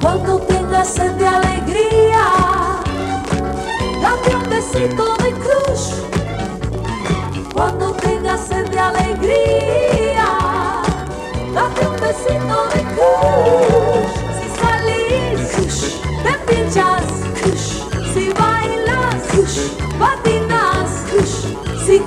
Cuando tengas sed de alegría, date un besito de cruz. Cuando tengas sed de alegría, date un besito de cruz. Si salís, cruz. te pinchas, cruz. si bailas, cruz. patinas, cruz. si